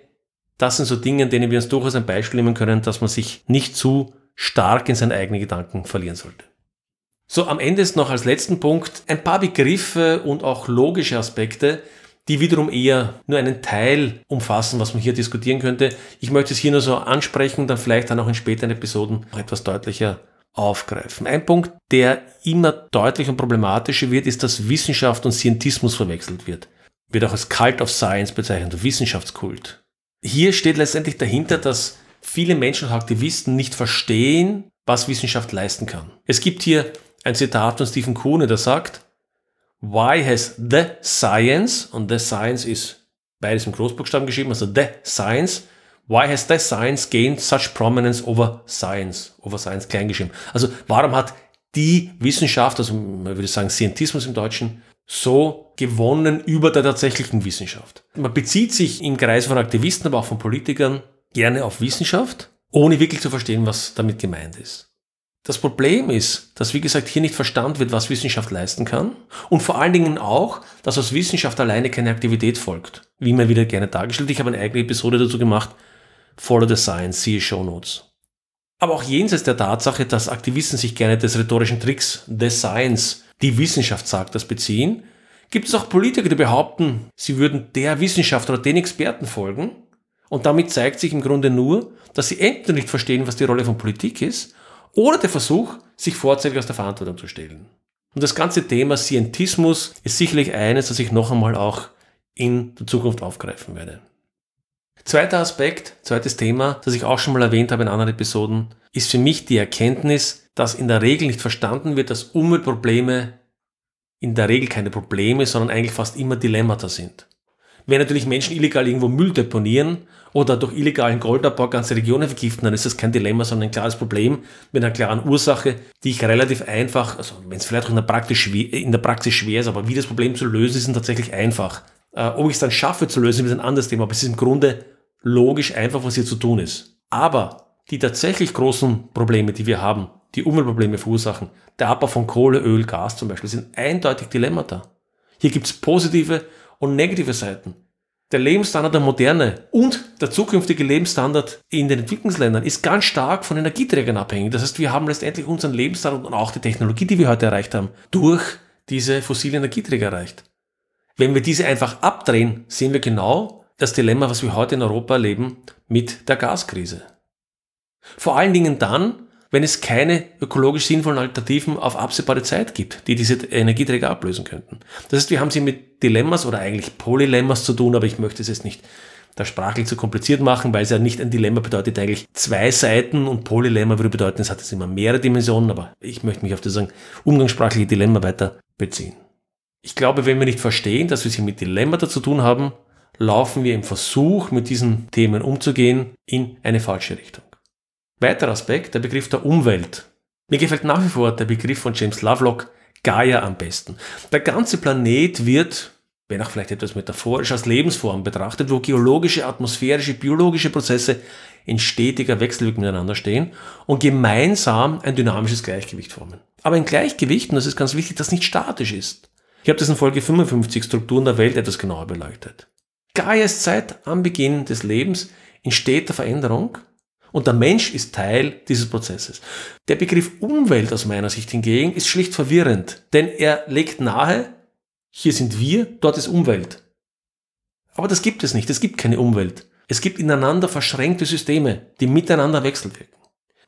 das sind so Dinge, in denen wir uns durchaus ein Beispiel nehmen können, dass man sich nicht zu stark in seinen eigenen Gedanken verlieren sollte. So, am Ende ist noch als letzten Punkt ein paar Begriffe und auch logische Aspekte, die wiederum eher nur einen Teil umfassen, was man hier diskutieren könnte. Ich möchte es hier nur so ansprechen, dann vielleicht dann auch in späteren Episoden noch etwas deutlicher aufgreifen. Ein Punkt, der immer deutlicher und problematischer wird, ist, dass Wissenschaft und Scientismus verwechselt wird. Wird auch als Cult of Science bezeichnet, Wissenschaftskult. Hier steht letztendlich dahinter, dass viele Menschen und Aktivisten nicht verstehen, was Wissenschaft leisten kann. Es gibt hier ein Zitat von Stephen Kuhne, der sagt, Why has the science, und the science ist beides im Großbuchstaben geschrieben, also the science, why has the science gained such prominence over science, over science klein geschrieben. Also warum hat die Wissenschaft, also man würde sagen Scientismus im Deutschen, so gewonnen über der tatsächlichen Wissenschaft. Man bezieht sich im Kreis von Aktivisten, aber auch von Politikern gerne auf Wissenschaft, ohne wirklich zu verstehen, was damit gemeint ist. Das Problem ist, dass wie gesagt hier nicht verstanden wird, was Wissenschaft leisten kann und vor allen Dingen auch, dass aus Wissenschaft alleine keine Aktivität folgt. Wie immer wieder gerne dargestellt. Ich habe eine eigene Episode dazu gemacht. Follow the Science, siehe Show Notes. Aber auch jenseits der Tatsache, dass Aktivisten sich gerne des rhetorischen Tricks des Science, die Wissenschaft sagt, das beziehen, gibt es auch Politiker, die behaupten, sie würden der Wissenschaft oder den Experten folgen Und damit zeigt sich im Grunde nur, dass sie entweder nicht verstehen, was die Rolle von Politik ist, oder der Versuch, sich vorzeitig aus der Verantwortung zu stellen. Und das ganze Thema Scientismus ist sicherlich eines, das ich noch einmal auch in der Zukunft aufgreifen werde. Zweiter Aspekt, zweites Thema, das ich auch schon mal erwähnt habe in anderen Episoden, ist für mich die Erkenntnis, dass in der Regel nicht verstanden wird, dass Umweltprobleme in der Regel keine Probleme, sondern eigentlich fast immer Dilemmata sind. Wenn natürlich Menschen illegal irgendwo Müll deponieren oder durch illegalen Goldabbau ganze Regionen vergiften, dann ist das kein Dilemma, sondern ein klares Problem mit einer klaren Ursache, die ich relativ einfach, also wenn es vielleicht auch in der, Praxis schwer, in der Praxis schwer ist, aber wie das Problem zu lösen ist, ist tatsächlich einfach. Äh, ob ich es dann schaffe zu lösen, ist ein anderes Thema, aber es ist im Grunde logisch einfach, was hier zu tun ist. Aber die tatsächlich großen Probleme, die wir haben, die Umweltprobleme verursachen, der Abbau von Kohle, Öl, Gas zum Beispiel, sind eindeutig Dilemmata. Hier gibt es positive und negative Seiten. Der Lebensstandard der Moderne und der zukünftige Lebensstandard in den Entwicklungsländern ist ganz stark von Energieträgern abhängig. Das heißt, wir haben letztendlich unseren Lebensstandard und auch die Technologie, die wir heute erreicht haben, durch diese fossilen Energieträger erreicht. Wenn wir diese einfach abdrehen, sehen wir genau das Dilemma, was wir heute in Europa erleben mit der Gaskrise. Vor allen Dingen dann, wenn es keine ökologisch sinnvollen Alternativen auf absehbare Zeit gibt, die diese Energieträger ablösen könnten. Das heißt, wir haben sie mit Dilemmas oder eigentlich Polylemmas zu tun, aber ich möchte es jetzt nicht da sprachlich zu kompliziert machen, weil es ja nicht ein Dilemma bedeutet eigentlich zwei Seiten und Polylemma würde bedeuten, es hat jetzt immer mehrere Dimensionen, aber ich möchte mich auf das umgangssprachliche Dilemma weiter beziehen. Ich glaube, wenn wir nicht verstehen, dass wir es hier mit Dilemmata zu tun haben, laufen wir im Versuch, mit diesen Themen umzugehen, in eine falsche Richtung. Weiterer Aspekt, der Begriff der Umwelt. Mir gefällt nach wie vor der Begriff von James Lovelock Gaia am besten. Der ganze Planet wird, wenn auch vielleicht etwas metaphorisch, als Lebensform betrachtet, wo geologische, atmosphärische, biologische Prozesse in stetiger Wechselwirkung miteinander stehen und gemeinsam ein dynamisches Gleichgewicht formen. Aber ein Gleichgewicht, und das ist ganz wichtig, das nicht statisch ist. Ich habe das in Folge 55 Strukturen der Welt etwas genauer beleuchtet. Gaia ist Zeit am Beginn des Lebens in steter Veränderung und der Mensch ist Teil dieses Prozesses. Der Begriff Umwelt aus meiner Sicht hingegen ist schlicht verwirrend, denn er legt nahe, hier sind wir, dort ist Umwelt. Aber das gibt es nicht, es gibt keine Umwelt. Es gibt ineinander verschränkte Systeme, die miteinander wechselwirken.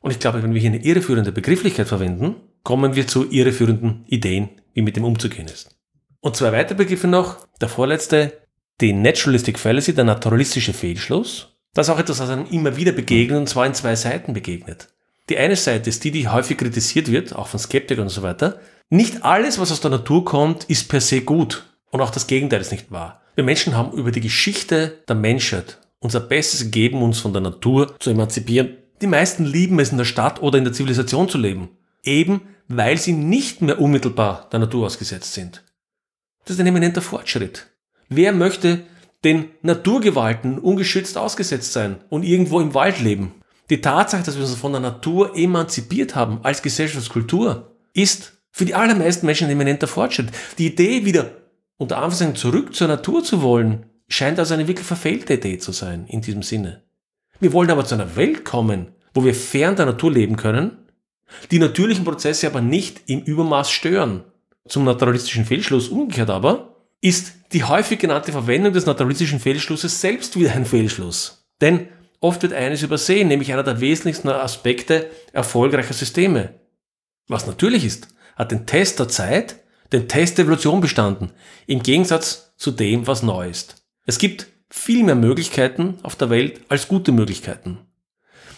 Und ich glaube, wenn wir hier eine irreführende Begrifflichkeit verwenden, kommen wir zu irreführenden Ideen, wie mit dem umzugehen ist. Und zwei weitere Begriffe noch. Der vorletzte, die Naturalistic Fallacy, der naturalistische Fehlschluss. Das ist auch etwas, was einem immer wieder begegnet, und zwar in zwei Seiten begegnet. Die eine Seite ist die, die häufig kritisiert wird, auch von Skeptikern und so weiter. Nicht alles, was aus der Natur kommt, ist per se gut. Und auch das Gegenteil ist nicht wahr. Wir Menschen haben über die Geschichte der Menschheit unser Bestes gegeben, uns von der Natur zu emanzipieren. Die meisten lieben es, in der Stadt oder in der Zivilisation zu leben. Eben, weil sie nicht mehr unmittelbar der Natur ausgesetzt sind. Das ist ein eminenter Fortschritt. Wer möchte den Naturgewalten ungeschützt ausgesetzt sein und irgendwo im Wald leben. Die Tatsache, dass wir uns von der Natur emanzipiert haben als Gesellschaftskultur, ist für die allermeisten Menschen ein eminenter Fortschritt. Die Idee, wieder unter Anführungszeichen zurück zur Natur zu wollen, scheint also eine wirklich verfehlte Idee zu sein in diesem Sinne. Wir wollen aber zu einer Welt kommen, wo wir fern der Natur leben können, die natürlichen Prozesse aber nicht im Übermaß stören. Zum naturalistischen Fehlschluss umgekehrt aber, ist die häufig genannte Verwendung des naturalistischen Fehlschlusses selbst wieder ein Fehlschluss. Denn oft wird eines übersehen, nämlich einer der wesentlichsten Aspekte erfolgreicher Systeme. Was natürlich ist, hat den Test der Zeit, den Test der Evolution bestanden, im Gegensatz zu dem, was neu ist. Es gibt viel mehr Möglichkeiten auf der Welt als gute Möglichkeiten.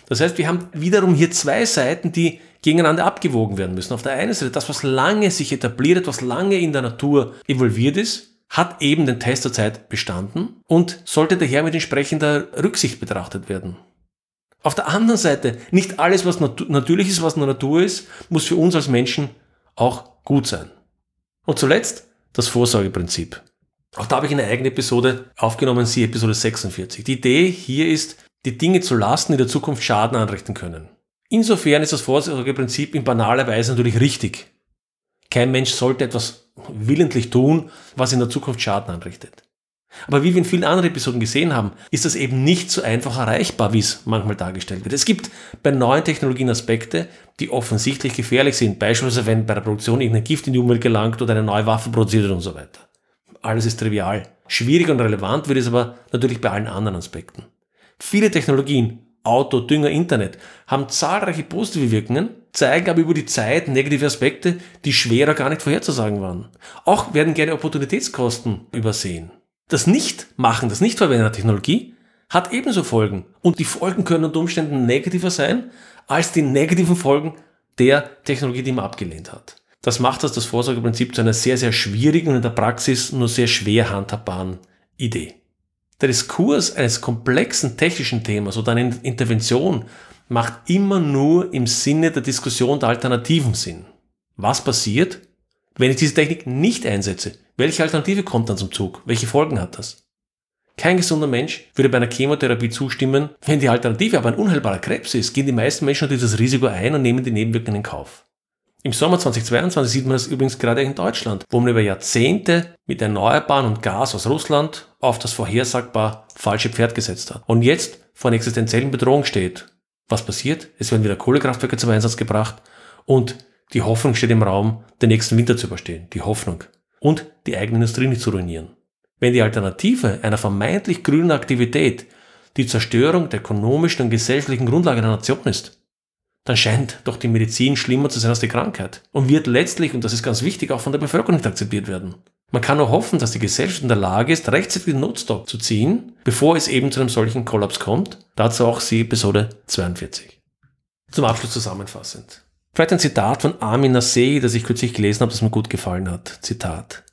Das heißt, wir haben wiederum hier zwei Seiten, die gegeneinander abgewogen werden müssen. Auf der einen Seite das, was lange sich etabliert, was lange in der Natur evolviert ist, hat eben den Test der Zeit bestanden und sollte daher mit entsprechender Rücksicht betrachtet werden. Auf der anderen Seite, nicht alles, was nat natürlich ist, was Natur ist, muss für uns als Menschen auch gut sein. Und zuletzt das Vorsorgeprinzip. Auch da habe ich eine eigene Episode aufgenommen, sie Episode 46. Die Idee hier ist, die Dinge zu lassen, die der Zukunft Schaden anrichten können. Insofern ist das Vorsorgeprinzip in banaler Weise natürlich richtig. Kein Mensch sollte etwas willentlich tun, was in der Zukunft Schaden anrichtet. Aber wie wir in vielen anderen Episoden gesehen haben, ist das eben nicht so einfach erreichbar, wie es manchmal dargestellt wird. Es gibt bei neuen Technologien Aspekte, die offensichtlich gefährlich sind, beispielsweise wenn bei der Produktion irgendein Gift in die Umwelt gelangt oder eine neue Waffe produziert wird und so weiter. Alles ist trivial. Schwierig und relevant wird es aber natürlich bei allen anderen Aspekten. Viele Technologien, Auto, Dünger, Internet, haben zahlreiche positive Wirkungen, zeigen aber über die Zeit negative Aspekte, die schwerer gar nicht vorherzusagen waren. Auch werden gerne Opportunitätskosten übersehen. Das Nichtmachen, das Nichtverwenden der Technologie hat ebenso Folgen. Und die Folgen können unter Umständen negativer sein als die negativen Folgen der Technologie, die man abgelehnt hat. Das macht das, das Vorsorgeprinzip zu einer sehr, sehr schwierigen und in der Praxis nur sehr schwer handhabbaren Idee. Der Diskurs eines komplexen technischen Themas oder eine Intervention macht immer nur im Sinne der Diskussion der Alternativen Sinn. Was passiert, wenn ich diese Technik nicht einsetze? Welche Alternative kommt dann zum Zug? Welche Folgen hat das? Kein gesunder Mensch würde bei einer Chemotherapie zustimmen. Wenn die Alternative aber ein unheilbarer Krebs ist, gehen die meisten Menschen dieses Risiko ein und nehmen die Nebenwirkungen in Kauf. Im Sommer 2022 sieht man das übrigens gerade in Deutschland, wo man über Jahrzehnte mit Erneuerbaren und Gas aus Russland auf das vorhersagbar falsche Pferd gesetzt hat und jetzt vor einer existenziellen Bedrohung steht. Was passiert? Es werden wieder Kohlekraftwerke zum Einsatz gebracht und die Hoffnung steht im Raum, den nächsten Winter zu überstehen. Die Hoffnung. Und die eigene Industrie nicht zu ruinieren. Wenn die Alternative einer vermeintlich grünen Aktivität die Zerstörung der ökonomischen und gesellschaftlichen Grundlage der Nation ist, dann scheint doch die Medizin schlimmer zu sein als die Krankheit und wird letztlich, und das ist ganz wichtig, auch von der Bevölkerung nicht akzeptiert werden. Man kann nur hoffen, dass die Gesellschaft in der Lage ist, rechtzeitig den Notstopp zu ziehen, bevor es eben zu einem solchen Kollaps kommt. Dazu auch sie Episode 42. Zum Abschluss zusammenfassend. Vielleicht ein Zitat von Armin Nassei, das ich kürzlich gelesen habe, das mir gut gefallen hat. Zitat.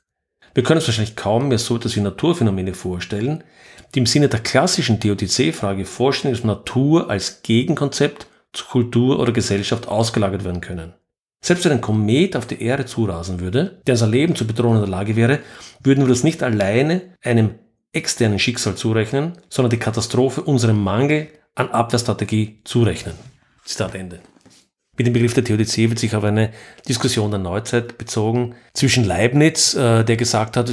Wir können uns wahrscheinlich kaum mehr so etwas wie Naturphänomene vorstellen, die im Sinne der klassischen DOTC-Frage Vorstellung dass Natur als Gegenkonzept Kultur oder Gesellschaft ausgelagert werden können. Selbst wenn ein Komet auf die Erde zurasen würde, der unser Leben zu bedrohen in der Lage wäre, würden wir das nicht alleine einem externen Schicksal zurechnen, sondern die Katastrophe unserem Mangel an Abwehrstrategie zurechnen. Zitat Ende. Mit dem Begriff der Theodizee wird sich auf eine Diskussion der Neuzeit bezogen zwischen Leibniz, äh, der gesagt hat,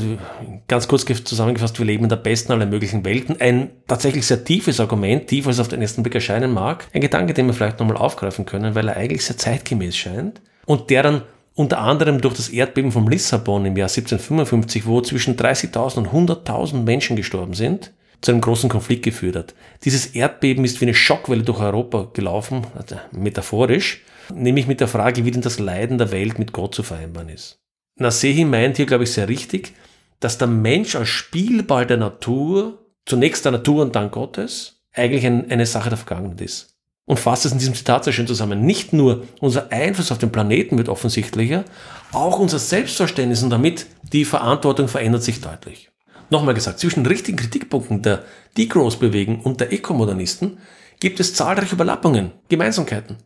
ganz kurz zusammengefasst, wir leben in der besten aller möglichen Welten. Ein tatsächlich sehr tiefes Argument, tiefer als auf den ersten Blick erscheinen mag. Ein Gedanke, den wir vielleicht nochmal aufgreifen können, weil er eigentlich sehr zeitgemäß scheint und der dann unter anderem durch das Erdbeben von Lissabon im Jahr 1755, wo zwischen 30.000 und 100.000 Menschen gestorben sind, zu einem großen Konflikt geführt hat. Dieses Erdbeben ist wie eine Schockwelle durch Europa gelaufen, also metaphorisch, nämlich mit der Frage, wie denn das Leiden der Welt mit Gott zu vereinbaren ist. Nasehi meint hier, glaube ich, sehr richtig, dass der Mensch als Spielball der Natur, zunächst der Natur und dann Gottes, eigentlich ein, eine Sache der Vergangenheit ist. Und fasst es in diesem Zitat sehr schön zusammen. Nicht nur unser Einfluss auf den Planeten wird offensichtlicher, auch unser Selbstverständnis und damit die Verantwortung verändert sich deutlich. Nochmal gesagt, zwischen richtigen Kritikpunkten der Degrowth-Bewegung und der Ökomodernisten gibt es zahlreiche Überlappungen, Gemeinsamkeiten.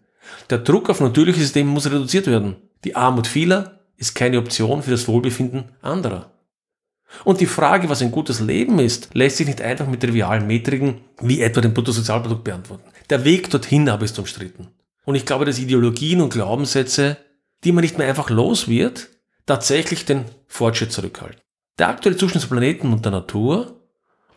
Der Druck auf natürliche Systeme muss reduziert werden. Die Armut vieler ist keine Option für das Wohlbefinden anderer. Und die Frage, was ein gutes Leben ist, lässt sich nicht einfach mit trivialen Metriken wie etwa dem Bruttosozialprodukt beantworten. Der Weg dorthin aber ist umstritten. Und ich glaube, dass Ideologien und Glaubenssätze, die man nicht mehr einfach los wird, tatsächlich den Fortschritt zurückhalten. Der aktuelle Zustand des Planeten und der Natur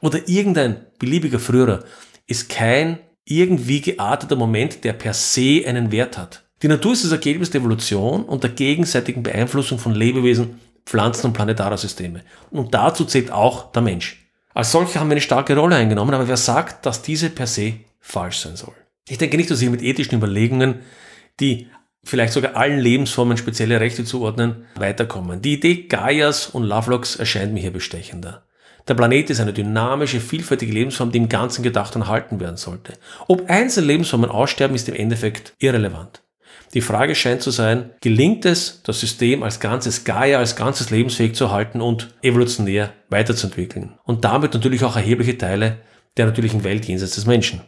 oder irgendein beliebiger früherer ist kein irgendwie gearteter Moment, der per se einen Wert hat. Die Natur ist das Ergebnis der Evolution und der gegenseitigen Beeinflussung von Lebewesen, Pflanzen und planetarer Systeme. Und dazu zählt auch der Mensch. Als solcher haben wir eine starke Rolle eingenommen, aber wer sagt, dass diese per se falsch sein soll? Ich denke nicht, dass wir mit ethischen Überlegungen, die vielleicht sogar allen Lebensformen spezielle Rechte zuordnen, weiterkommen. Die Idee Gaias und Lovelocks erscheint mir hier bestechender. Der Planet ist eine dynamische, vielfältige Lebensform, die im Ganzen gedacht und erhalten werden sollte. Ob einzelne Lebensformen aussterben, ist im Endeffekt irrelevant. Die Frage scheint zu sein, gelingt es, das System als ganzes Gaia, als ganzes lebensfähig zu halten und evolutionär weiterzuentwickeln. Und damit natürlich auch erhebliche Teile der natürlichen Welt jenseits des Menschen.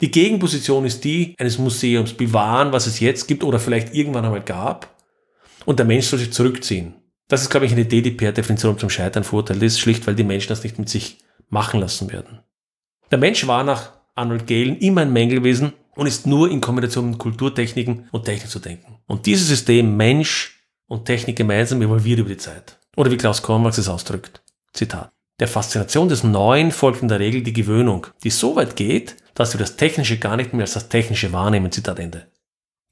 Die Gegenposition ist die eines Museums, bewahren, was es jetzt gibt oder vielleicht irgendwann einmal gab, und der Mensch soll sich zurückziehen. Das ist, glaube ich, eine Idee, die per Definition zum Scheitern verurteilt ist, schlicht weil die Menschen das nicht mit sich machen lassen werden. Der Mensch war nach Arnold Galen immer ein Mängelwesen und ist nur in Kombination mit Kulturtechniken und Technik zu denken. Und dieses System Mensch und Technik gemeinsam evolviert über die Zeit. Oder wie Klaus Kornwachs es ausdrückt. Zitat. Der Faszination des Neuen folgt in der Regel die Gewöhnung, die so weit geht, dass wir das Technische gar nicht mehr als das Technische wahrnehmen. Zitat Ende.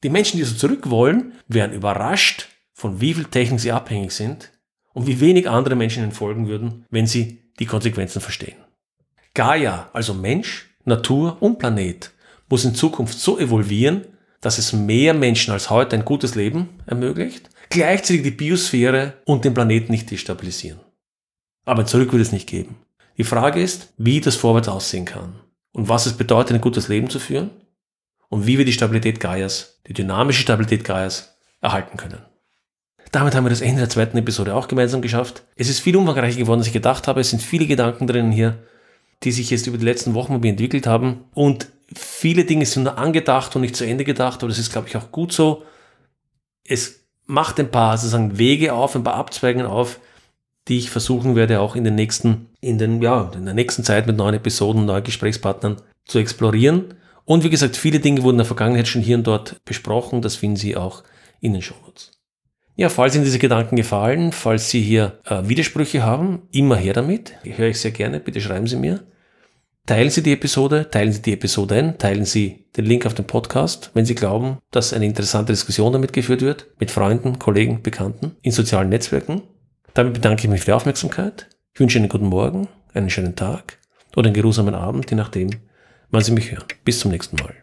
Die Menschen, die so zurück wollen, werden überrascht, von wie viel Technik sie abhängig sind und wie wenig andere Menschen ihnen folgen würden, wenn sie die Konsequenzen verstehen. Gaia, also Mensch, Natur und Planet, muss in Zukunft so evolvieren, dass es mehr Menschen als heute ein gutes Leben ermöglicht, gleichzeitig die Biosphäre und den Planeten nicht destabilisieren. Aber zurück wird es nicht geben. Die Frage ist, wie das vorwärts aussehen kann und was es bedeutet, ein gutes Leben zu führen und wie wir die Stabilität Gaias, die dynamische Stabilität Gaias erhalten können. Damit haben wir das Ende der zweiten Episode auch gemeinsam geschafft. Es ist viel umfangreicher geworden, als ich gedacht habe. Es sind viele Gedanken drinnen hier, die sich jetzt über die letzten Wochen mit mir entwickelt haben. Und viele Dinge sind nur angedacht und nicht zu Ende gedacht. Aber das ist, glaube ich, auch gut so. Es macht ein paar sozusagen Wege auf, ein paar Abzweigungen auf, die ich versuchen werde, auch in den nächsten, in den, ja, in der nächsten Zeit mit neuen Episoden, neuen Gesprächspartnern zu explorieren. Und wie gesagt, viele Dinge wurden in der Vergangenheit schon hier und dort besprochen. Das finden Sie auch in den Shownotes. Ja, falls Ihnen diese Gedanken gefallen, falls Sie hier äh, Widersprüche haben, immer her damit. Ich höre ich sehr gerne, bitte schreiben Sie mir. Teilen Sie die Episode, teilen Sie die Episoden, teilen Sie den Link auf den Podcast, wenn Sie glauben, dass eine interessante Diskussion damit geführt wird, mit Freunden, Kollegen, Bekannten, in sozialen Netzwerken. Damit bedanke ich mich für die Aufmerksamkeit. Ich wünsche Ihnen einen guten Morgen, einen schönen Tag oder einen geruhsamen Abend, je nachdem, wann Sie mich hören. Bis zum nächsten Mal.